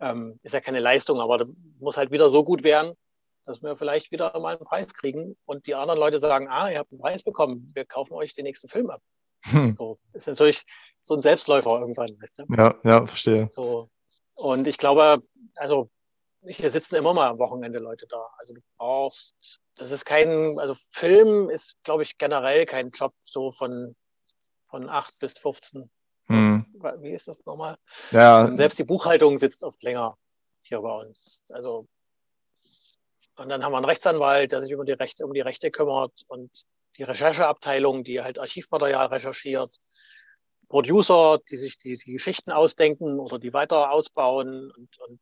Ähm, ist ja keine Leistung, aber muss halt wieder so gut werden, dass wir vielleicht wieder mal einen Preis kriegen und die anderen Leute sagen, ah, ihr habt einen Preis bekommen, wir kaufen euch den nächsten Film ab. Hm. So, ist natürlich so ein Selbstläufer irgendwann, weißt du? Ja, ja, verstehe. So, und ich glaube, also hier sitzen immer mal am Wochenende Leute da. Also du brauchst, das ist kein, also Film ist, glaube ich, generell kein Job so von, von 8 bis 15. Hm. Wie ist das nochmal? Ja. Und selbst die Buchhaltung sitzt oft länger hier bei uns. Also, und dann haben wir einen Rechtsanwalt, der sich über die Rechte, um die Rechte kümmert und die Rechercheabteilung, die halt Archivmaterial recherchiert. Producer, die sich die, die Geschichten ausdenken oder die weiter ausbauen und, und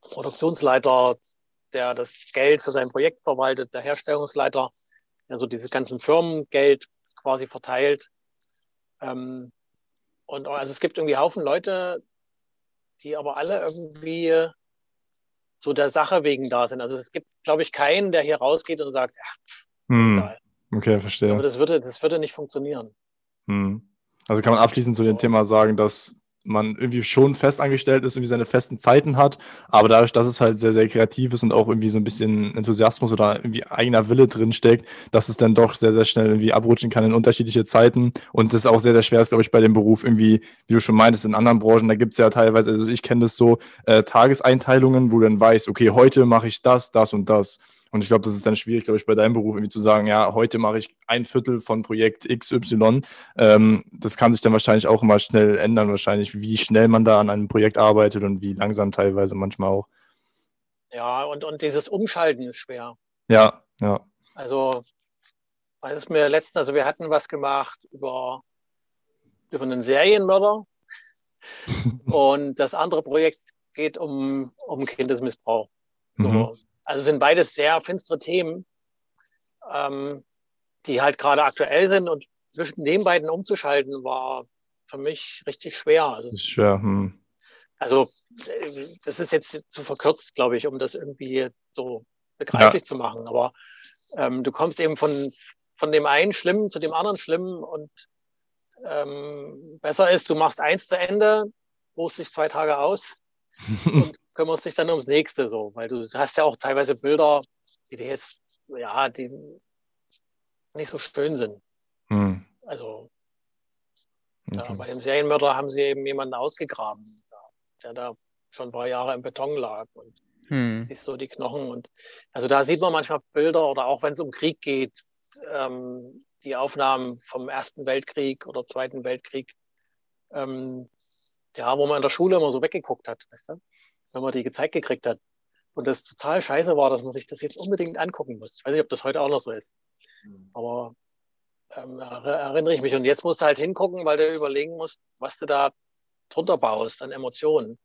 Produktionsleiter, der das Geld für sein Projekt verwaltet, der Herstellungsleiter, der so dieses ganzen Firmengeld quasi verteilt. Ähm, und also es gibt irgendwie Haufen Leute, die aber alle irgendwie so der Sache wegen da sind. Also es gibt, glaube ich, keinen, der hier rausgeht und sagt, ja, pff, hm. Okay, verstehe. Aber das würde, das würde nicht funktionieren. Hm. Also kann man abschließend zu dem Thema sagen, dass man irgendwie schon festangestellt ist, irgendwie seine festen Zeiten hat, aber dadurch, dass es halt sehr, sehr kreativ ist und auch irgendwie so ein bisschen Enthusiasmus oder irgendwie eigener Wille drinsteckt, dass es dann doch sehr, sehr schnell irgendwie abrutschen kann in unterschiedliche Zeiten und das auch sehr, sehr schwer ist, glaube ich, bei dem Beruf irgendwie, wie du schon meintest, in anderen Branchen, da gibt es ja teilweise, also ich kenne das so, äh, Tageseinteilungen, wo du dann weißt, okay, heute mache ich das, das und das. Und ich glaube, das ist dann schwierig, glaube ich, bei deinem Beruf irgendwie zu sagen, ja, heute mache ich ein Viertel von Projekt XY. Ähm, das kann sich dann wahrscheinlich auch immer schnell ändern, wahrscheinlich, wie schnell man da an einem Projekt arbeitet und wie langsam teilweise manchmal auch. Ja, und, und dieses Umschalten ist schwer. Ja, ja. Also, weil es mir letztens, also wir hatten was gemacht über, über einen Serienmörder. und das andere Projekt geht um, um Kindesmissbrauch. So, mhm. Also sind beides sehr finstere Themen, ähm, die halt gerade aktuell sind und zwischen den beiden umzuschalten war für mich richtig schwer. Also, das ist schwer. Hm. Also das ist jetzt zu verkürzt, glaube ich, um das irgendwie so begreiflich ja. zu machen. Aber ähm, du kommst eben von, von dem einen Schlimmen zu dem anderen Schlimmen und ähm, besser ist, du machst eins zu Ende, ruhst dich zwei Tage aus und kümmerst dich dann ums nächste so, weil du hast ja auch teilweise Bilder, die dir jetzt, ja, die nicht so schön sind. Hm. Also okay. ja, bei dem Serienmörder haben sie eben jemanden ausgegraben, der da schon ein paar Jahre im Beton lag und hm. siehst so die Knochen und also da sieht man manchmal Bilder oder auch wenn es um Krieg geht, ähm, die Aufnahmen vom Ersten Weltkrieg oder Zweiten Weltkrieg, ähm, ja, wo man in der Schule immer so weggeguckt hat, weißt du? Wenn man die gezeigt gekriegt hat. Und das total scheiße war, dass man sich das jetzt unbedingt angucken muss. Ich weiß nicht, ob das heute auch noch so ist. Mhm. Aber ähm, erinnere ich mich. Und jetzt musst du halt hingucken, weil du überlegen musst, was du da drunter baust an Emotionen.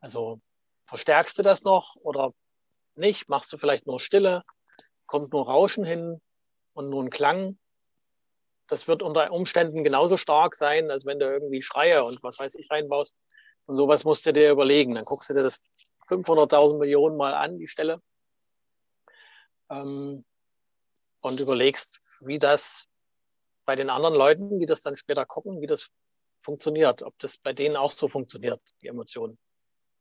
Also verstärkst du das noch oder nicht? Machst du vielleicht nur Stille? Kommt nur Rauschen hin und nur ein Klang? Das wird unter Umständen genauso stark sein, als wenn du irgendwie Schreie und was weiß ich reinbaust. Und sowas musst du dir überlegen. Dann guckst du dir das 500.000 Millionen Mal an, die Stelle, ähm, und überlegst, wie das bei den anderen Leuten, die das dann später gucken, wie das funktioniert, ob das bei denen auch so funktioniert, die Emotionen.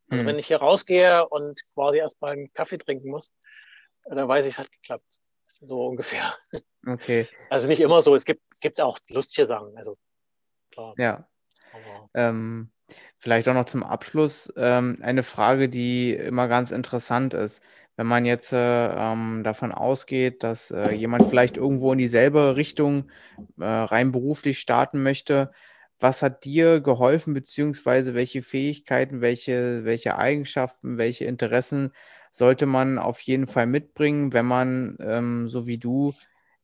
Also Hm. wenn ich hier rausgehe und quasi erstmal einen Kaffee trinken muss, dann weiß ich, es hat geklappt. So ungefähr. Okay, Also nicht immer so. Es gibt, gibt auch lustige Sachen. Also klar. ja. Aber, Ähm, vielleicht auch noch zum Abschluss ähm, eine Frage, die immer ganz interessant ist. Wenn man jetzt äh, ähm, davon ausgeht, dass äh, jemand vielleicht irgendwo in dieselbe Richtung äh, rein beruflich starten möchte, was hat dir geholfen, beziehungsweise welche Fähigkeiten, welche, welche Eigenschaften, welche Interessen sollte man auf jeden Fall mitbringen, wenn man, ähm, so wie du,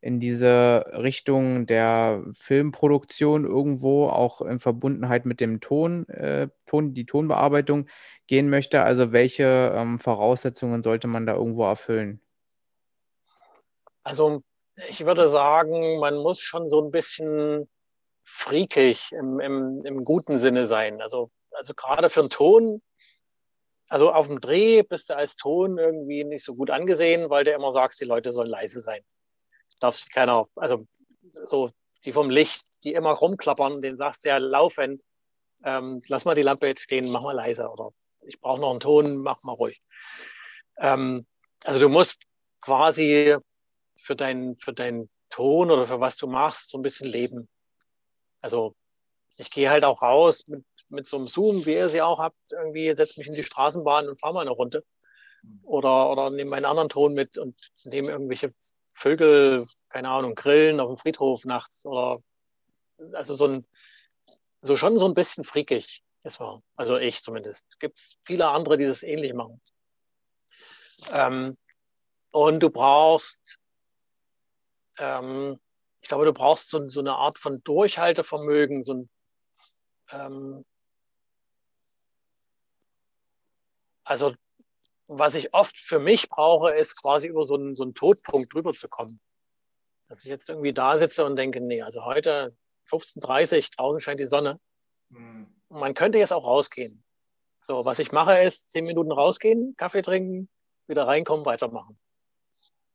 in diese Richtung der Filmproduktion irgendwo auch in Verbundenheit mit dem Ton, äh, Ton, die Tonbearbeitung gehen möchte? Also welche ähm, Voraussetzungen sollte man da irgendwo erfüllen? also ich würde sagen, man muss schon so ein bisschen freakig im, im, im guten Sinne sein. Also, also gerade für einen Ton, also auf dem Dreh bist du als Ton irgendwie nicht so gut angesehen, weil du immer sagst, die Leute sollen leise sein. Darfst keiner, also so die vom Licht, die immer rumklappern, den sagst du ja laufend, ähm, lass mal die Lampe jetzt stehen, mach mal leiser oder ich brauche noch einen Ton, mach mal ruhig. Ähm, also du musst quasi für deinen für deinen Ton oder für was du machst so ein bisschen leben. Also ich gehe halt auch raus mit, mit so einem Zoom, wie ihr sie auch habt, irgendwie setze mich in die Straßenbahn und fahre mal eine Runde. Oder, oder nehme meinen anderen Ton mit und nehme irgendwelche Vögel, keine Ahnung, grillen auf dem Friedhof nachts. Oder also so ein, so schon so ein bisschen freakig. Das war, also ich zumindest. Es gibt viele andere, die das ähnlich machen. Ähm, und du brauchst, ähm, ich glaube, du brauchst so, so eine Art von Durchhaltevermögen, so ein, ähm, also was ich oft für mich brauche, ist quasi über so einen, so einen Todpunkt drüber zu kommen. Dass ich jetzt irgendwie da sitze und denke, nee, also heute 15.30 draußen scheint die Sonne. Und man könnte jetzt auch rausgehen. So, was ich mache, ist zehn Minuten rausgehen, Kaffee trinken, wieder reinkommen, weitermachen.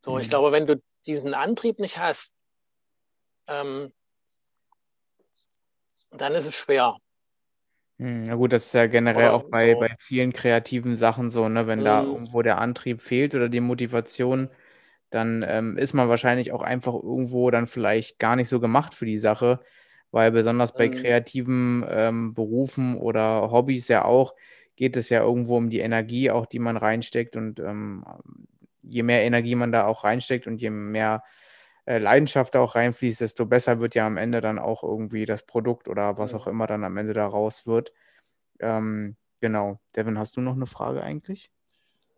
So, Mhm. ich glaube, wenn du diesen Antrieb nicht hast, ähm, dann ist es schwer. Hm, Na gut, das ist ja generell auch bei, bei vielen kreativen Sachen so, ne? Wenn da Mhm. irgendwo der Antrieb fehlt oder die Motivation, dann ähm, ist man wahrscheinlich auch einfach irgendwo dann vielleicht gar nicht so gemacht für die Sache, weil besonders bei Mhm. kreativen ähm, Berufen oder Hobbys ja auch, geht es ja irgendwo um die Energie, auch die man reinsteckt und ähm, je mehr Energie man da auch reinsteckt und je mehr Leidenschaft da auch reinfließt, desto besser wird ja am Ende dann auch irgendwie das Produkt oder was auch immer dann am Ende daraus wird. Ähm, genau. Devin, hast du noch eine Frage eigentlich?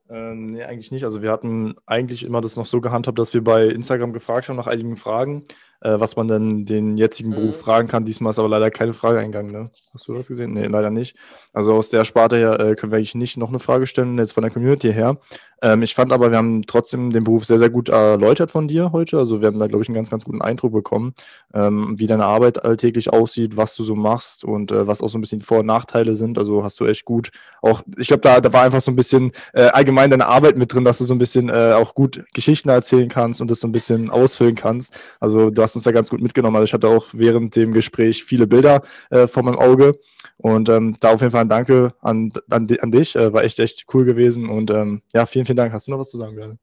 Ähm, nee, eigentlich nicht. Also wir hatten eigentlich immer das noch so gehandhabt, dass wir bei Instagram gefragt haben nach einigen Fragen, äh, was man denn den jetzigen Beruf Mhm. fragen kann. Diesmal ist aber leider keine Frage eingegangen, ne? Hast du das gesehen? Nee, leider nicht. Also aus der Sparte her äh, können wir eigentlich nicht noch eine Frage stellen, jetzt von der Community her. Ähm, ich fand aber, wir haben trotzdem den Beruf sehr, sehr gut erläutert von dir heute. Also wir haben da, glaube ich, einen ganz, ganz guten Eindruck bekommen, ähm, wie deine Arbeit alltäglich aussieht, was du so machst und äh, was auch so ein bisschen die Vor- und Nachteile sind. Also hast du echt gut auch, ich glaube, da, da war einfach so ein bisschen äh, allgemein deine Arbeit mit drin, dass du so ein bisschen äh, auch gut Geschichten erzählen kannst und das so ein bisschen ausfüllen kannst. Also du hast uns da ganz gut mitgenommen. Also ich hatte auch während dem Gespräch viele Bilder äh, vor meinem Auge und ähm, da auf jeden Fall ein Danke an, an, an dich. Äh, war echt, echt cool gewesen und ähm, ja, vielen, vielen Dank. Hast du noch was zu sagen, Björn?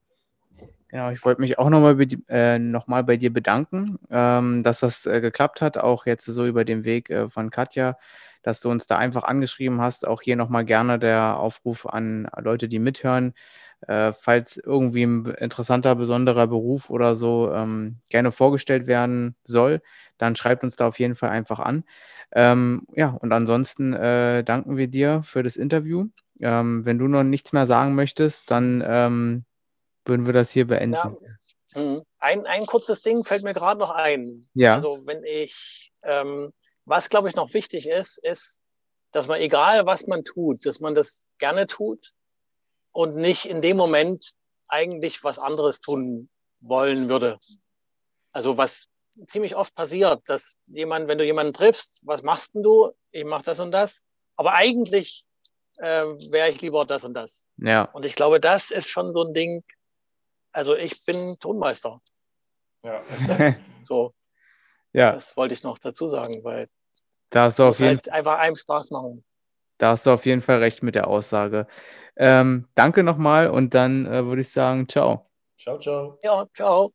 Genau, ich wollte mich auch nochmal äh, noch bei dir bedanken, ähm, dass das äh, geklappt hat, auch jetzt so über den Weg äh, von Katja, dass du uns da einfach angeschrieben hast. Auch hier nochmal gerne der Aufruf an Leute, die mithören. Äh, falls irgendwie ein interessanter, besonderer Beruf oder so ähm, gerne vorgestellt werden soll, dann schreibt uns da auf jeden Fall einfach an. Ähm, ja, und ansonsten äh, danken wir dir für das Interview. Ähm, wenn du noch nichts mehr sagen möchtest, dann ähm, würden wir das hier beenden. Ja. Mhm. Ein, ein kurzes Ding fällt mir gerade noch ein. Ja. Also wenn ich, ähm, was glaube ich noch wichtig ist, ist, dass man egal was man tut, dass man das gerne tut und nicht in dem Moment eigentlich was anderes tun wollen würde. Also was ziemlich oft passiert, dass jemand, wenn du jemanden triffst, was machst denn du? Ich mache das und das. Aber eigentlich äh, wäre ich lieber das und das. Ja, Und ich glaube, das ist schon so ein Ding. Also ich bin Tonmeister. Ja. So, ja, das wollte ich noch dazu sagen, weil da hast du es auf jeden halt einfach einem Spaß machen. Da hast du auf jeden Fall recht mit der Aussage. Ähm, danke nochmal und dann äh, würde ich sagen, ciao. Ciao, ciao. Ja, ciao.